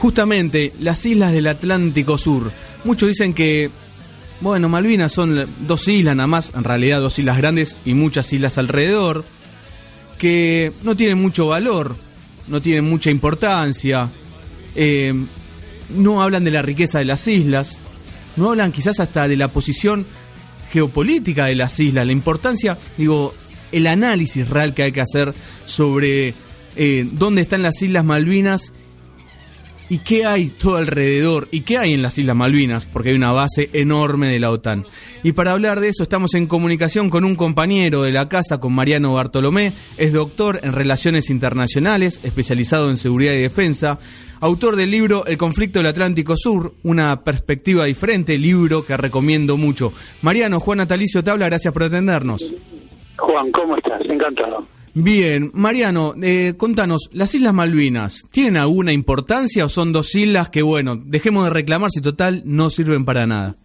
justamente las islas del Atlántico Sur. Muchos dicen que, bueno, Malvinas son dos islas nada más, en realidad dos islas grandes y muchas islas alrededor, que no tienen mucho valor, no tienen mucha importancia, eh, no hablan de la riqueza de las islas, no hablan quizás hasta de la posición geopolítica de las islas, la importancia, digo, el análisis real que hay que hacer sobre eh, dónde están las Islas Malvinas y qué hay todo alrededor y qué hay en las Islas Malvinas, porque hay una base enorme de la OTAN. Y para hablar de eso estamos en comunicación con un compañero de la casa, con Mariano Bartolomé, es doctor en Relaciones Internacionales, especializado en Seguridad y Defensa, autor del libro El conflicto del Atlántico Sur, una perspectiva diferente, libro que recomiendo mucho. Mariano, Juan Natalicio te habla, gracias por atendernos. Juan, ¿cómo estás? Encantado. Bien, Mariano, eh, contanos, ¿las Islas Malvinas tienen alguna importancia o son dos islas que, bueno, dejemos de reclamar si total no sirven para nada?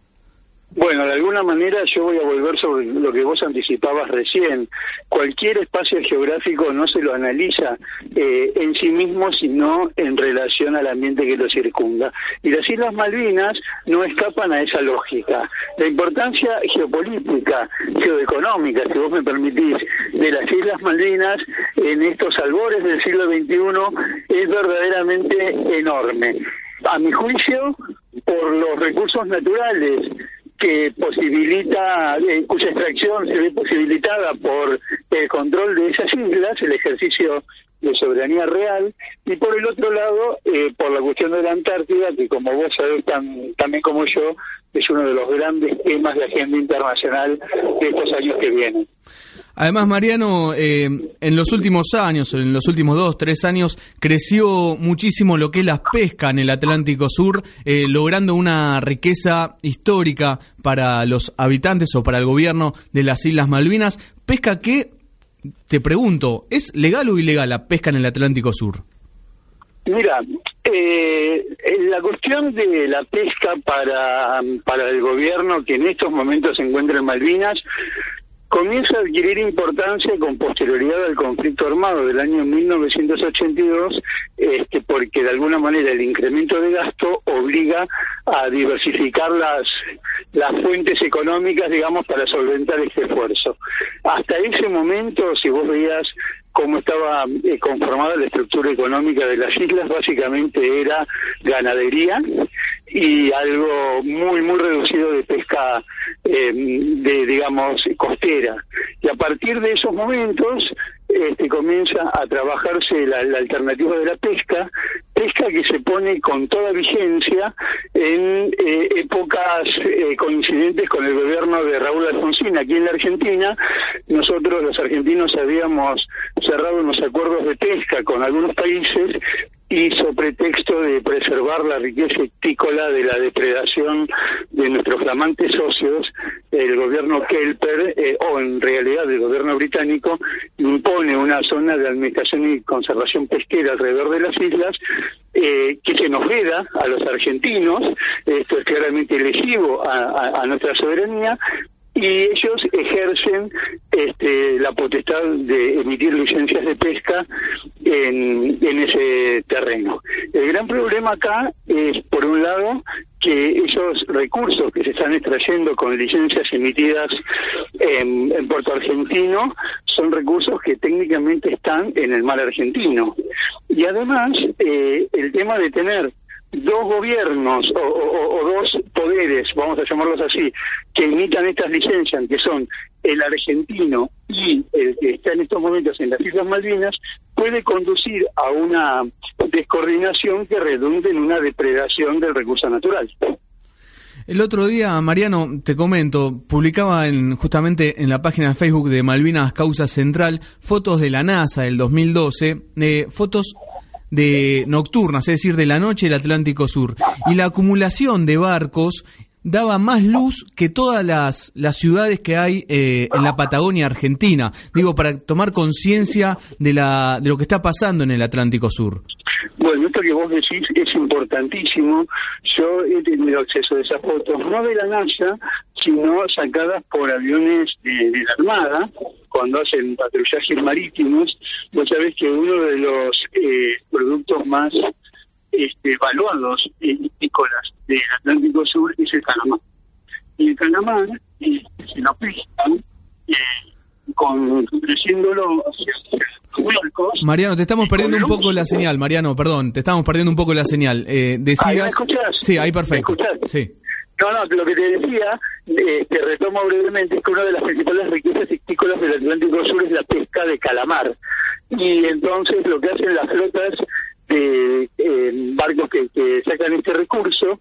Bueno, de alguna manera yo voy a volver sobre lo que vos anticipabas recién. Cualquier espacio geográfico no se lo analiza eh, en sí mismo, sino en relación al ambiente que lo circunda. Y las Islas Malvinas no escapan a esa lógica. La importancia geopolítica, geoeconómica, si vos me permitís, de las Islas Malvinas en estos albores del siglo XXI es verdaderamente enorme. A mi juicio, por los recursos naturales que posibilita, eh, cuya extracción se ve posibilitada por el control de esas islas, el ejercicio de soberanía real, y por el otro lado, eh, por la cuestión de la Antártida, que como vos sabés tan, también como yo, es uno de los grandes temas de agenda internacional de estos años que vienen. Además, Mariano, eh, en los últimos años, en los últimos dos, tres años, creció muchísimo lo que es la pesca en el Atlántico Sur, eh, logrando una riqueza histórica para los habitantes o para el gobierno de las Islas Malvinas. Pesca que, te pregunto, ¿es legal o ilegal la pesca en el Atlántico Sur? Mira, eh, la cuestión de la pesca para, para el gobierno que en estos momentos se encuentra en Malvinas comienza a adquirir importancia con posterioridad al conflicto armado del año 1982, este, porque de alguna manera el incremento de gasto obliga a diversificar las, las fuentes económicas, digamos, para solventar este esfuerzo. Hasta ese momento, si vos veías cómo estaba eh, conformada la estructura económica de las islas, básicamente era ganadería y algo muy, muy reducido de pesca, eh, de, digamos, costera. Y a partir de esos momentos este, comienza a trabajarse la, alternativa de la pesca, pesca que se pone con toda vigencia en eh, épocas eh, coincidentes con el gobierno de Raúl Alfonsín aquí en la Argentina. Nosotros los argentinos habíamos cerrado unos acuerdos de pesca con algunos países hizo pretexto de preservar la riqueza hictícola de la depredación de nuestros flamantes socios, el gobierno Kelper, eh, o en realidad el gobierno británico, impone una zona de administración y conservación pesquera alrededor de las islas, eh, que se nos veda a los argentinos, esto es claramente lesivo a nuestra soberanía, y ellos ejercen este, la potestad de emitir licencias de pesca en, ese terreno. El gran problema acá es, por un lado, que esos recursos que se están extrayendo con licencias emitidas en, en, Puerto Argentino son recursos que técnicamente están en el mar argentino. Y además, eh, el tema de tener dos gobiernos o, dos poderes, vamos a llamarlos así, que imitan estas licencias, que son el argentino y el que está en estos momentos en las Islas Malvinas, puede conducir a una descoordinación que redunde en una depredación del recurso natural. El otro día, Mariano, te comento, publicaba en, justamente en la página de Facebook de Malvinas Causa Central fotos de la NASA del 2012, eh, fotos de nocturnas, es decir, de la noche del Atlántico Sur. Y la acumulación de barcos daba más luz que todas las, las ciudades que hay eh, en la Patagonia Argentina. Digo, para tomar conciencia de, la, de lo que está pasando en el Atlántico Sur. Bueno, esto que vos decís es importantísimo. Yo he tenido acceso a esas fotos, no de la NASA, sino sacadas por aviones de, la Armada, cuando hacen patrullajes marítimos. Vos sabés que uno de los eh, productos más este, evaluados piscícolas del Atlántico Sur es el calamar. Y el calamar se lo pescan con creciéndolo Mariano, te estamos perdiendo un poco la señal, Mariano, perdón, te estamos perdiendo un poco la señal. Eh, decías... ¿Ahí me escuchás? Sí, ahí perfecto. ¿Me Sí. No, no, lo que te decía, eh, te retomo brevemente, es que una de las principales riquezas piscícolas del Atlántico Sur es la pesca de calamar. Y entonces lo que hacen las flotas de eh, barcos que, que, sacan este recurso eh,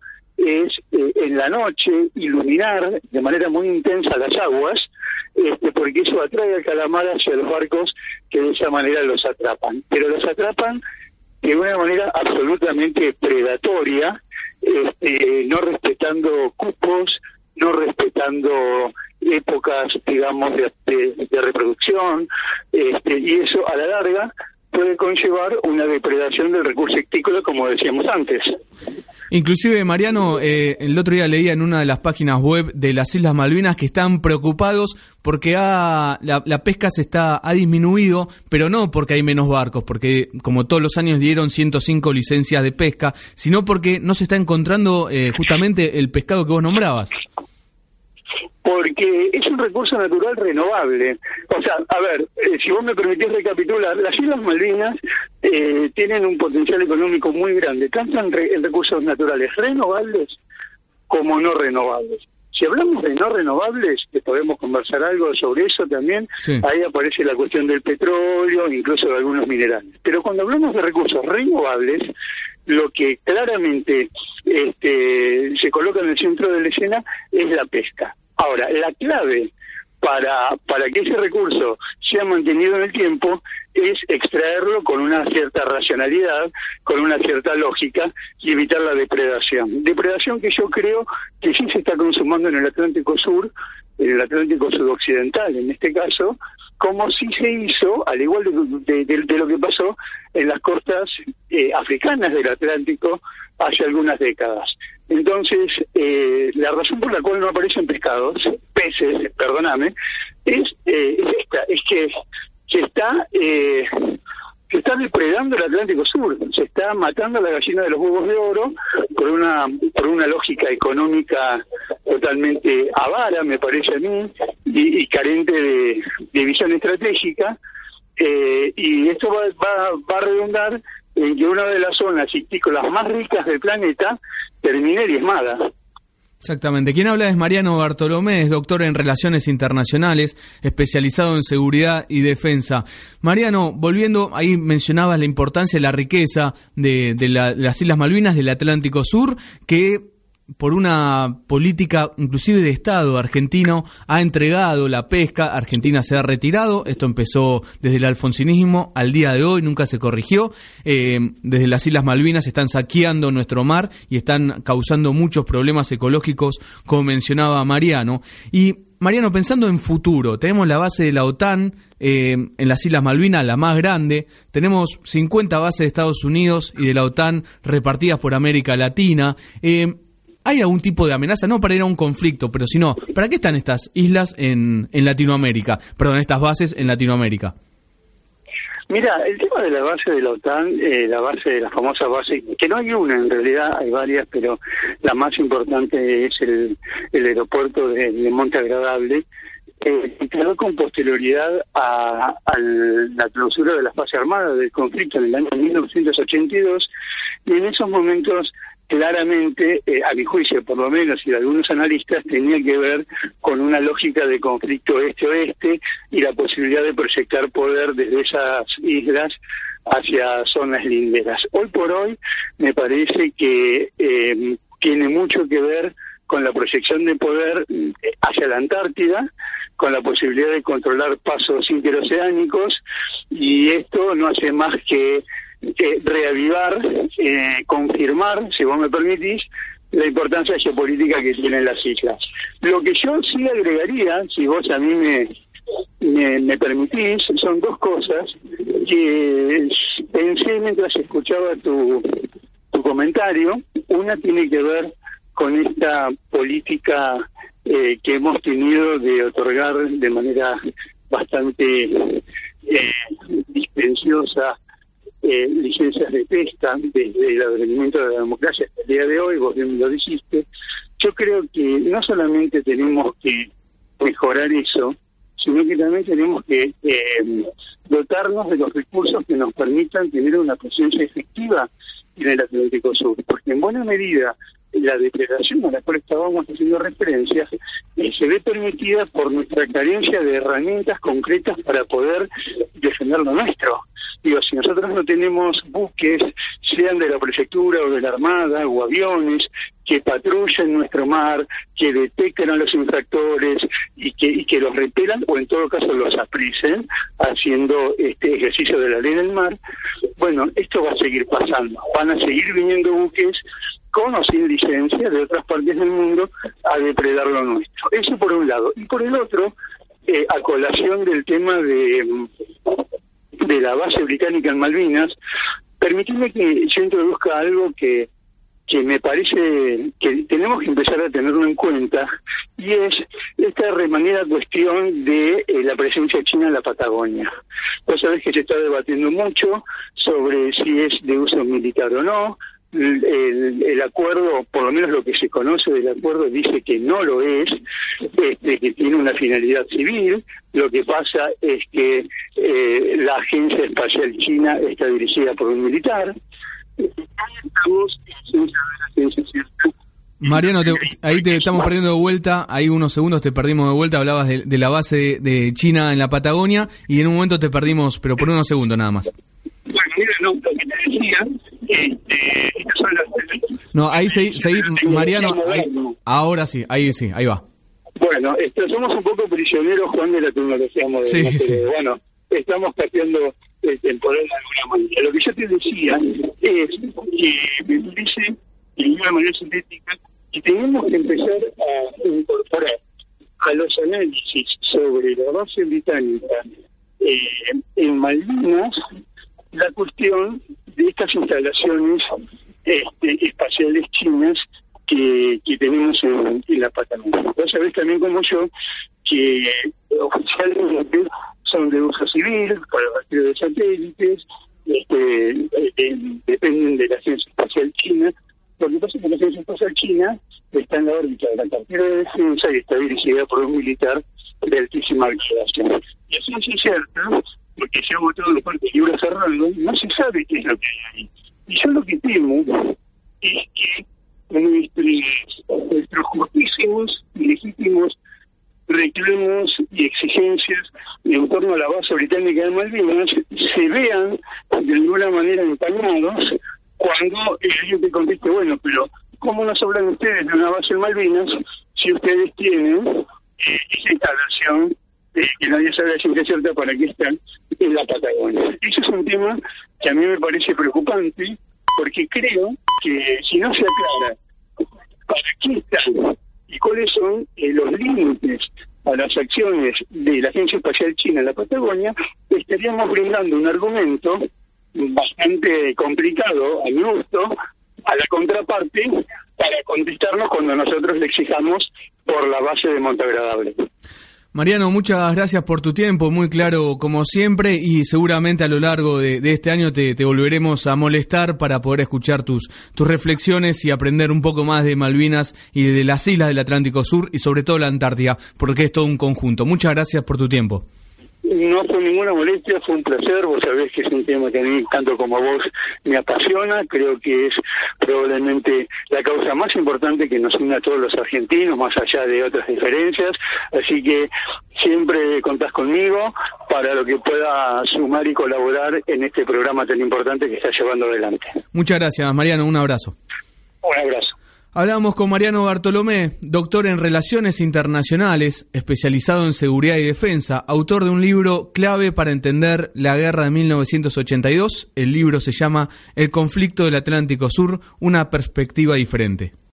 la noche iluminar de manera muy intensa las aguas, este, porque eso atrae al calamar hacia los barcos que de esa manera los atrapan. Pero los atrapan de una manera absolutamente predatoria, este, no respetando cupos, no respetando épocas, digamos, de, reproducción, este, y eso a la larga puede conllevar una depredación del recurso ictícola, como decíamos antes. Inclusive, Mariano, eh, el otro día leía en una de las páginas web de las Islas Malvinas que están preocupados porque la, pesca se está ha disminuido, pero no porque hay menos barcos, porque como todos los años dieron 105 licencias de pesca, sino porque no se está encontrando eh, justamente el pescado que vos nombrabas porque es un recurso natural renovable. O sea, a ver, eh, si vos me permitís recapitular, las Islas Malvinas eh, tienen un potencial económico muy grande, tanto en, recursos naturales renovables como no renovables. Si hablamos de no renovables, que podemos conversar algo sobre eso también, ahí aparece la cuestión del petróleo, incluso de algunos minerales. Pero cuando hablamos de recursos renovables, lo que claramente este, se coloca en el centro de la escena es la pesca. Ahora, la clave para, para que ese recurso sea mantenido en el tiempo es extraerlo con una cierta racionalidad, con una cierta lógica y evitar la depredación. Depredación que yo creo que sí se está consumando en el Atlántico Sur, en el Atlántico Sudoccidental en este caso, como sí se hizo, al igual de, lo que pasó en las costas eh, africanas del Atlántico hace algunas décadas. Entonces, eh, la razón por la cual no aparecen pescados, peces, perdóname, es, eh, es esta, es que se está eh, se está depredando el Atlántico Sur, se está matando a la gallina de los huevos de oro por una por una lógica económica totalmente avara, me parece a mí, y, carente de, visión estratégica, eh, y esto va, va, va a redundar en que una de las zonas histícolas más ricas del planeta termine diezmada. Exactamente. Quien habla es Mariano Bartolomé, es doctor en Relaciones Internacionales, especializado en seguridad y defensa. Mariano, volviendo, ahí mencionabas la importancia y la riqueza de, las Islas Malvinas del Atlántico Sur, que por una política inclusive de Estado argentino ha entregado la pesca, Argentina se ha retirado, esto empezó desde el alfonsinismo al día de hoy, nunca se corrigió, eh, desde las Islas Malvinas están saqueando nuestro mar y están causando muchos problemas ecológicos, como mencionaba Mariano. Y Mariano, pensando en futuro, tenemos la base de la OTAN eh, en las Islas Malvinas, la más grande, tenemos 50 bases de Estados Unidos y de la OTAN repartidas por América Latina. Eh, ¿Hay algún tipo de amenaza? No para ir a un conflicto, pero si no, ¿para qué están estas islas en, en Latinoamérica? Perdón, estas bases en Latinoamérica. Mira, el tema de la base de la OTAN, eh, la base de la famosa base, que no hay una en realidad, hay varias, pero la más importante es el, el aeropuerto de, Monte Agradable, eh, quedó con posterioridad a, a, la clausura de la fase armada del conflicto en el año 1982, y en esos momentos claramente, eh, a mi juicio por lo menos, y de algunos analistas, tenía que ver con una lógica de conflicto este-oeste y la posibilidad de proyectar poder desde esas islas hacia zonas linderas. Hoy por hoy me parece que eh, tiene mucho que ver con la proyección de poder eh, hacia la Antártida, con la posibilidad de controlar pasos interoceánicos, y esto no hace más que eh, reavivar, eh, confirmar, si vos me permitís, la importancia geopolítica que tienen las islas. Lo que yo sí agregaría, si vos a mí me, me, permitís, son dos cosas que pensé mientras escuchaba tu, tu comentario. Una tiene que ver con esta política eh, que hemos tenido de otorgar de manera bastante eh, dispensiosa eh, licencias de pesca desde el advenimiento de la democracia hasta el día de hoy, vos bien lo dijiste, yo creo que no solamente tenemos que mejorar eso, sino que también tenemos que eh, dotarnos de los recursos que nos permitan tener una presencia efectiva en el Atlántico Sur, porque en buena medida la depredación a la cual estábamos haciendo referencia eh, se ve permitida por nuestra carencia de herramientas concretas para poder defender lo nuestro. Digo, si nosotros no tenemos buques, sean de la prefectura o de la armada o aviones, que patrullen nuestro mar, que detecten a los infractores y que, que los repelan o en todo caso los aprisen haciendo este ejercicio de la ley del mar, bueno, esto va a seguir pasando. Van a seguir viniendo buques con o sin licencia de otras partes del mundo a depredar lo nuestro. Eso por un lado. Y por el otro, eh, a colación del tema de, de la base británica en Malvinas, permitidme que yo introduzca algo que que me parece que tenemos que empezar a tenerlo en cuenta y es esta remanera cuestión de eh, la presencia china en la Patagonia. Vos sabés que se está debatiendo mucho sobre si es de uso militar o no. El, el, acuerdo, por lo menos lo que se conoce del acuerdo, dice que no lo es, este, que tiene una finalidad civil. Lo que pasa es que eh, la Agencia Espacial China está dirigida por un militar. Mariano, ahí te estamos perdiendo de vuelta, ahí unos segundos te perdimos de vuelta, hablabas de, la base de, China en la Patagonia y en un momento te perdimos, pero por unos segundos nada más. Bueno, mira, no, lo que te decía, este, No, ahí seguí, Mariano, ahora sí, ahí sí, ahí va. Bueno, este, somos un poco prisioneros, Juan, de la tecnología moderna. Sí, sí. Bueno, estamos cambiando el poder de alguna manera. Lo que yo te decía es que me dice de una manera sintética y tenemos que empezar a incorporar a los análisis sobre la base británica eh, en Malvinas la cuestión de estas instalaciones este, espaciales chinas que, que tenemos en, la Patagonia. Vos sabés también como yo que oficialmente son de uso civil, para el de satélites, este, eh, dependen de la Agencia Espacial China. Lo que pasa es que la Agencia Espacial China está en la órbita de la cartera de defensa y está dirigida por un militar de altísima graduación. Y eso es cierto, porque se ha votado de parte de libro cerrado, no se sabe qué es lo que hay ahí. Y yo lo que temo es que nuestros, nuestros justísimos y legítimos reclamos y exigencias en torno a la base británica de Malvinas se vean de alguna manera empañados cuando alguien te conteste, bueno, pero ¿cómo nos hablan ustedes de una base en Malvinas si ustedes tienen eh, esa instalación eh, que nadie sabe la ciencia cierta para qué están en la Patagonia? Ese es un tema que a mí me parece preocupante porque creo que si no se aclara para qué están y cuáles son eh, los límites a las acciones de la Agencia Espacial China en la Patagonia, estaríamos brindando un argumento bastante complicado, a mi gusto, a la contraparte para contestarnos cuando nosotros le exijamos por la base de Montagradable. Mariano, muchas gracias por tu tiempo, muy claro como siempre y seguramente a lo largo de, este año te, volveremos a molestar para poder escuchar tus, tus reflexiones y aprender un poco más de Malvinas y de las islas del Atlántico Sur y sobre todo la Antártida, porque es todo un conjunto. Muchas gracias por tu tiempo. No fue ninguna molestia, fue un placer. Vos sabés que es un tema que a mí, tanto como a vos, me apasiona. Creo que es probablemente la causa más importante que nos une a todos los argentinos, más allá de otras diferencias. Así que siempre contás conmigo para lo que pueda sumar y colaborar en este programa tan importante que está llevando adelante. Muchas gracias, Mariano. Un abrazo. Un abrazo. Hablamos con Mariano Bartolomé, doctor en Relaciones Internacionales, especializado en seguridad y defensa, autor de un libro clave para entender la guerra de 1982. El libro se llama El conflicto del Atlántico Sur, una perspectiva diferente.